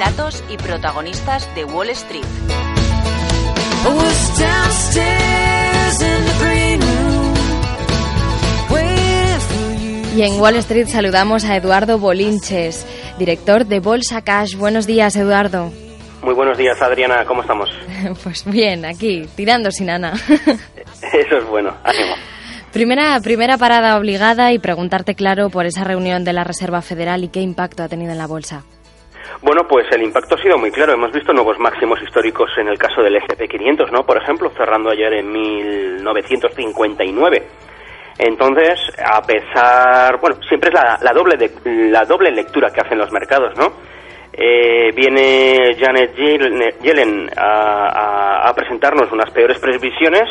Datos y protagonistas de Wall Street. Y en Wall Street saludamos a Eduardo Bolinches, director de Bolsa Cash. Buenos días, Eduardo. Muy buenos días, Adriana. ¿Cómo estamos? Pues bien, aquí, tirando sin Ana. Eso es bueno. Ánimo. Primera, primera parada obligada y preguntarte claro por esa reunión de la Reserva Federal y qué impacto ha tenido en la bolsa. Bueno, pues el impacto ha sido muy claro. Hemos visto nuevos máximos históricos en el caso del SP500, ¿no? Por ejemplo, cerrando ayer en 1959. Entonces, a pesar, bueno, siempre es la, doble de, la doble lectura que hacen los mercados, ¿no? Eh, viene Janet Yellen a, a, a presentarnos unas peores previsiones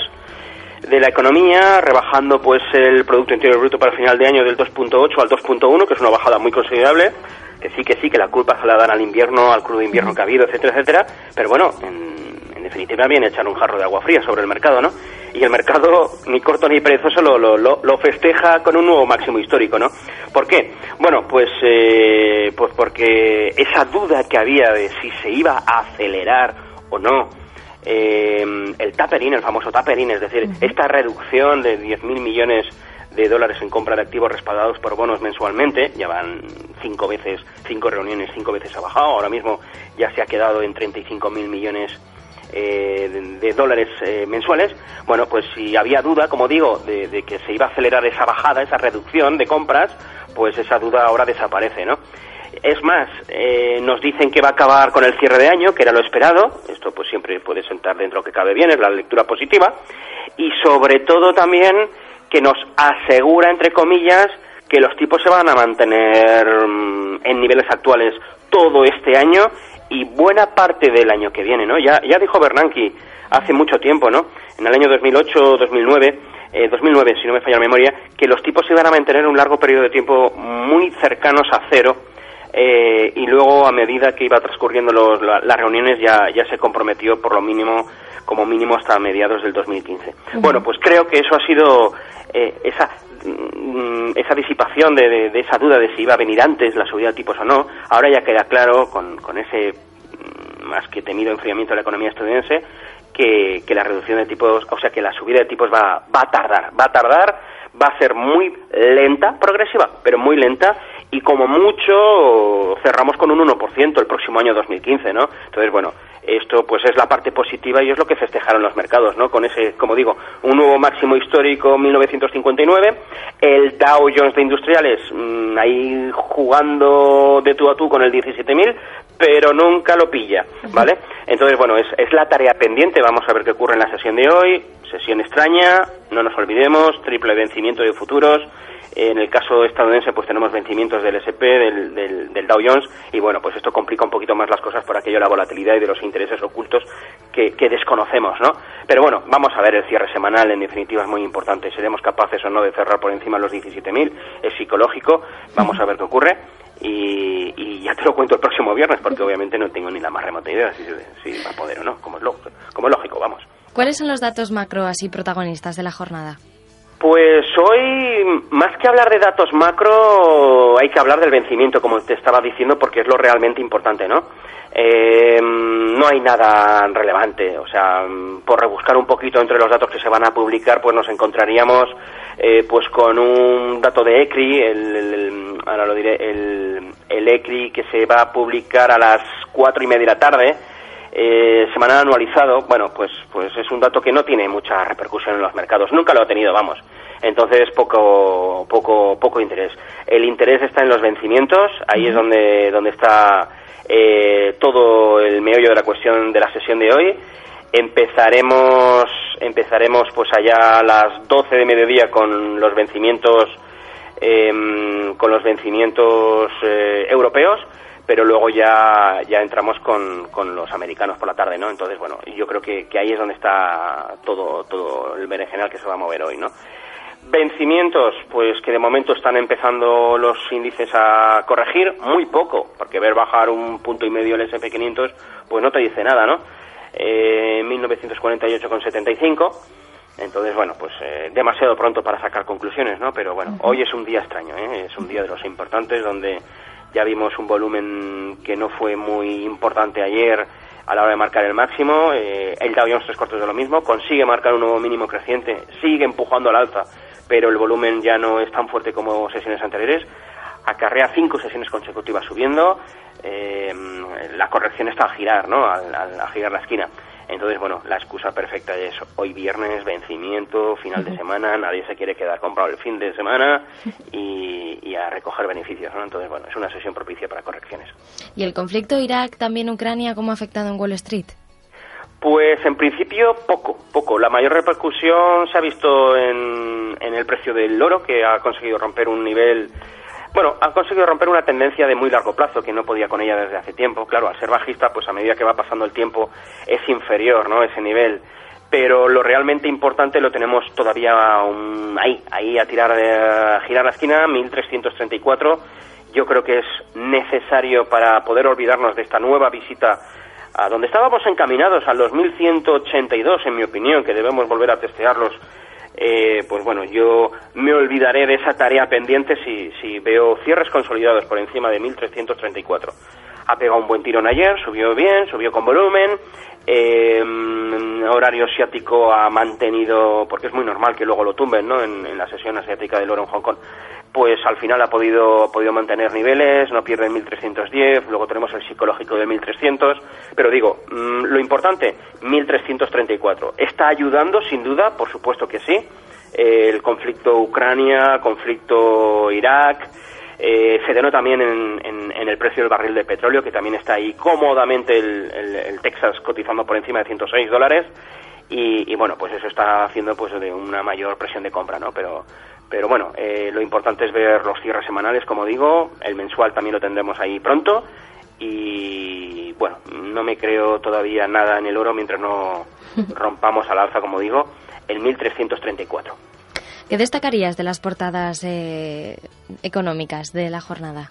de la economía, rebajando pues el Producto Interior Bruto para el final de año del 2.8 al 2.1, que es una bajada muy considerable, que sí, que sí, que la culpa se la dan al invierno, al crudo invierno que ha habido, etcétera, etcétera, pero bueno, en, en definitiva viene echar un jarro de agua fría sobre el mercado, ¿no? Y el mercado, ni corto ni perezoso, lo, lo, lo, lo festeja con un nuevo máximo histórico, ¿no? ¿Por qué? Bueno, pues, eh, pues porque esa duda que había de si se iba a acelerar o no, eh, el tapering, el famoso tapering, es decir, esta reducción de 10.000 millones de dólares en compra de activos respaldados por bonos mensualmente, ya van cinco veces, cinco reuniones, cinco veces ha bajado, ahora mismo ya se ha quedado en 35.000 millones eh, de, dólares eh, mensuales, bueno, pues si había duda, como digo, de, de, que se iba a acelerar esa bajada, esa reducción de compras, pues esa duda ahora desaparece, ¿no? Es más, eh, nos dicen que va a acabar con el cierre de año, que era lo esperado. Esto pues siempre puede sentar dentro que cabe bien, es la lectura positiva. Y sobre todo también que nos asegura, entre comillas, que los tipos se van a mantener mmm, en niveles actuales todo este año y buena parte del año que viene, ¿no? Ya, ya dijo Bernanke hace mucho tiempo, ¿no? En el año 2008-2009 eh, 2009, si no me falla la memoria, que los tipos se iban a mantener un largo periodo de tiempo muy cercanos a cero eh, y luego a medida que iba transcurriendo los, la, las reuniones ya, ya se comprometió por lo mínimo como mínimo hasta mediados del 2015. Uh -huh. Bueno, pues creo que eso ha sido eh, esa mm, esa disipación de, de, de, esa duda de si iba a venir antes la subida de tipos o no. Ahora ya queda claro con, con ese mm, más que temido enfriamiento de la economía estadounidense que, que la reducción de tipos, o sea que la subida de tipos va, va a tardar, va a tardar, va a ser muy lenta, progresiva, pero muy lenta y como mucho cerramos con un 1% el próximo año 2015, ¿no? Entonces, bueno, esto pues es la parte positiva y es lo que festejaron los mercados, ¿no? Con ese, como digo, un nuevo máximo histórico 1959, el Dow Jones de Industriales mmm, ahí jugando de tú a tú con el 17.000, pero nunca lo pilla, ¿vale? Entonces, bueno, es, es la tarea pendiente, vamos a ver qué ocurre en la sesión de hoy, sesión extraña, no nos olvidemos, triple vencimiento de futuros, en el caso estadounidense, pues tenemos vencimientos del SP, del, del, del, Dow Jones, y bueno, pues esto complica un poquito más las cosas por aquello de la volatilidad y de los intereses ocultos que, que, desconocemos, ¿no? Pero bueno, vamos a ver el cierre semanal, en definitiva es muy importante. Seremos capaces o no de cerrar por encima los 17.000, es psicológico, vamos a ver qué ocurre. Y, y, ya te lo cuento el próximo viernes, porque obviamente no tengo ni la más remota idea si, si va a poder o no, como es, lo, como es lógico, vamos. ¿Cuáles son los datos macro así protagonistas de la jornada? Pues hoy, más que hablar de datos macro, hay que hablar del vencimiento, como te estaba diciendo, porque es lo realmente importante, ¿no? Eh, no hay nada relevante, o sea, por rebuscar un poquito entre los datos que se van a publicar, pues nos encontraríamos eh, pues con un dato de ECRI, el, ahora lo diré, el, el ECRI que se va a publicar a las cuatro y media de la tarde, eh, semanal anualizado, bueno, pues, pues es un dato que no tiene mucha repercusión en los mercados. Nunca lo ha tenido, vamos. Entonces, poco, poco, poco interés. El interés está en los vencimientos. Ahí es donde, donde está eh, todo el meollo de la cuestión de la sesión de hoy. Empezaremos, empezaremos pues allá a las 12 de mediodía con los vencimientos eh, con, los vencimientos eh, europeos, pero luego ya, ya entramos con, con los americanos por la tarde, ¿no? Entonces, bueno, yo creo que, que ahí es donde está todo, todo el berenjenal que se va a mover hoy, ¿no? Vencimientos, pues que de momento están empezando los índices a corregir, muy poco, porque ver bajar un punto y medio el SP500, pues no te dice nada, ¿no? Eh, 1948,75. Entonces, bueno, pues eh, demasiado pronto para sacar conclusiones, ¿no? Pero bueno, hoy es un día extraño, ¿eh? Es un día de los importantes donde ya vimos un volumen que no fue muy importante ayer a la hora de marcar el máximo. Eh, el Dow Jones tres cuartos de lo mismo, consigue marcar un nuevo mínimo creciente, sigue empujando al alza, pero el volumen ya no es tan fuerte como sesiones anteriores. Acarrea cinco sesiones consecutivas subiendo. Eh, la corrección está a girar, ¿no? a girar la esquina. Entonces, bueno, la excusa perfecta es hoy viernes, vencimiento, final de semana, nadie se quiere quedar comprado el fin de semana y, a recoger beneficios, ¿no? Entonces, bueno, es una sesión propicia para correcciones. ¿Y el conflicto Irak, también Ucrania, cómo ha afectado en Wall Street? Pues en principio poco, poco. La mayor repercusión se ha visto en, en el precio del oro, que ha conseguido romper un nivel bueno, han conseguido romper una tendencia de muy largo plazo que no podía con ella desde hace tiempo. Claro, al ser bajista, pues a medida que va pasando el tiempo es inferior, ¿no? Ese nivel. Pero lo realmente importante lo tenemos todavía ahí, ahí a tirar, a girar la esquina, 1334. Yo creo que es necesario para poder olvidarnos de esta nueva visita a donde estábamos encaminados a los 1182, en mi opinión, que debemos volver a testearlos eh, pues bueno, yo me olvidaré de esa tarea pendiente si, si veo cierres consolidados por encima de 1.334. Ha pegado un buen tirón ayer, subió bien, subió con volumen. Eh, horario asiático ha mantenido, porque es muy normal que luego lo tumben, ¿no? En, en la sesión asiática del oro en Hong Kong pues al final ha podido, podido mantener niveles, no pierde 1.310, luego tenemos el psicológico de 1.300, pero digo, mm, lo importante, 1.334. ¿Está ayudando, sin duda? Por supuesto que sí. el conflicto Ucrania, conflicto Irak, eh, se denota también en, el precio del barril de petróleo, que también está ahí cómodamente el, el Texas cotizando por encima de 106 dólares. Y, y, bueno, pues eso está haciendo pues de una mayor presión de compra, ¿no? Pero pero bueno, eh, lo importante es ver los cierres semanales, como digo, el mensual también lo tendremos ahí pronto y bueno, no me creo todavía nada en el oro mientras no rompamos al alza, como digo, el 1334. ¿Qué destacarías de las portadas eh, económicas de la jornada?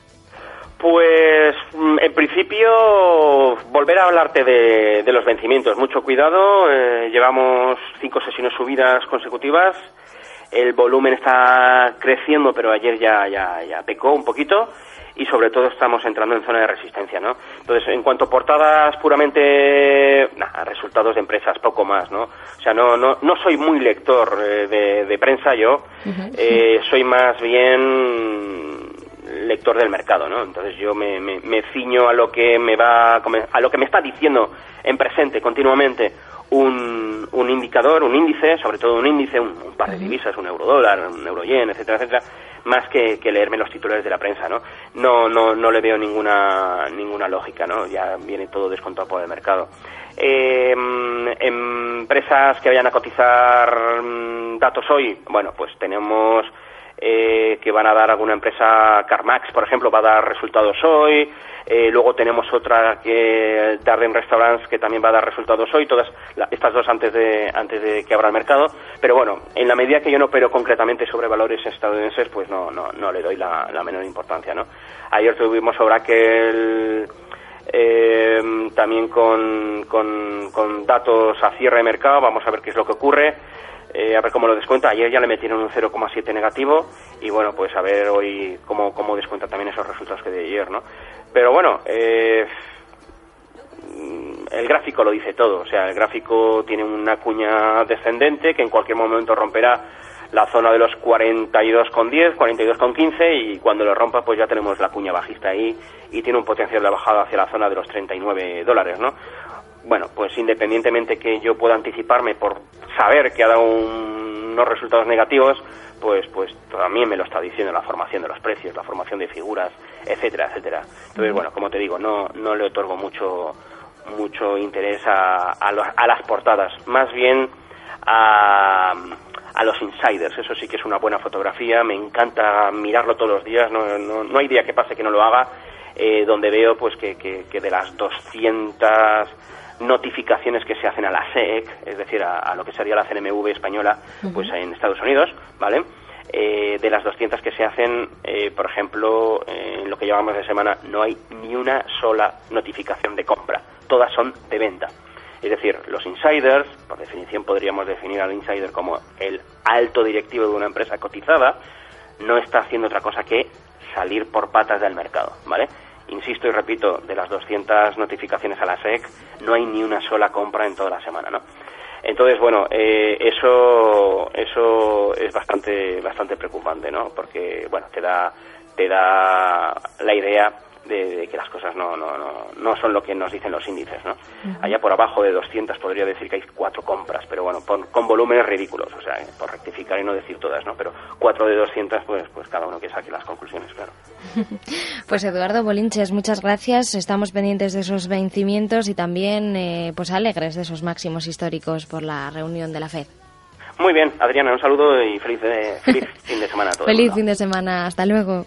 Pues mm, en principio volver a hablarte de, los vencimientos. Mucho cuidado, eh, llevamos cinco sesiones subidas consecutivas el volumen está creciendo, pero ayer ya, ya, ya pecó un poquito y sobre todo estamos entrando en zona de resistencia, ¿no? Entonces, en cuanto a portadas puramente, nada, resultados de empresas, poco más, ¿no? O sea, no, no, no soy muy lector eh, de, prensa yo, eh, soy más bien lector del mercado, ¿no? Entonces yo me, me, me ciño a lo que me va, a lo que me está diciendo en presente continuamente un, un indicador, un índice, sobre todo un índice, un, par de divisas, un euro dólar, un euro yen, etcétera, etcétera, más que, que, leerme los titulares de la prensa, ¿no? No, no, no le veo ninguna, ninguna lógica, ¿no? Ya viene todo descontado por el mercado. Eh, empresas que vayan a cotizar mm, datos hoy, bueno, pues tenemos eh, que van a dar alguna empresa, CarMax, por ejemplo, va a dar resultados hoy. Eh, luego tenemos otra que Darden Restaurants que también va a dar resultados hoy, todas estas dos antes de antes de que abra el mercado. Pero bueno, en la medida que yo no opero concretamente sobre valores estadounidenses, pues no no, no le doy la, menor importancia, ¿no? Ayer tuvimos Oracle eh, también con, con, con datos a cierre de mercado, vamos a ver qué es lo que ocurre. Eh, a ver cómo lo descuenta. Ayer ya le metieron un 0,7 negativo y bueno, pues a ver hoy cómo, cómo descuenta también esos resultados que de ayer, ¿no? Pero bueno, eh, el gráfico lo dice todo. O sea, el gráfico tiene una cuña descendente que en cualquier momento romperá la zona de los 42,10, 42,15 y cuando lo rompa pues ya tenemos la cuña bajista ahí y tiene un potencial de bajada hacia la zona de los 39 dólares, ¿no? Bueno, pues independientemente que yo pueda anticiparme por saber que ha dado unos resultados negativos, pues pues también me lo está diciendo la formación de los precios, la formación de figuras, etcétera, etcétera. Entonces, bueno, como te digo, no no le otorgo mucho mucho interés a, a, las portadas, más bien a, a los insiders. Eso sí que es una buena fotografía, me encanta mirarlo todos los días, no, no, no hay día que pase que no lo haga, eh, donde veo pues que, que, de las 200 notificaciones que se hacen a la SEC, es decir, a, lo que sería la CNMV española, pues en Estados Unidos, ¿vale? Eh, de las 200 que se hacen, eh, por ejemplo, en lo que llevamos de semana, no hay ni una sola notificación de compra. Todas son de venta. Es decir, los insiders, por definición podríamos definir al insider como el alto directivo de una empresa cotizada, no está haciendo otra cosa que salir por patas del mercado, ¿vale? Insisto y repito, de las 200 notificaciones a la SEC, no hay ni una sola compra en toda la semana, ¿no? Entonces, bueno, eh, eso eso es bastante bastante preocupante, ¿no? Porque, bueno, te da te da la idea de, que las cosas no, no, no, no, son lo que nos dicen los índices. ¿no? Allá por abajo de 200 podría decir que hay cuatro compras, pero bueno, con volúmenes ridículos, o sea, por rectificar y no decir todas, ¿no? pero cuatro de 200, pues, pues cada uno que saque las conclusiones, claro. pues Eduardo Bolinches, muchas gracias. Estamos pendientes de esos vencimientos y también eh, pues alegres de esos máximos históricos por la reunión de la FED. Muy bien, Adriana, un saludo y feliz, feliz fin de semana a todos. feliz fin de semana, hasta luego.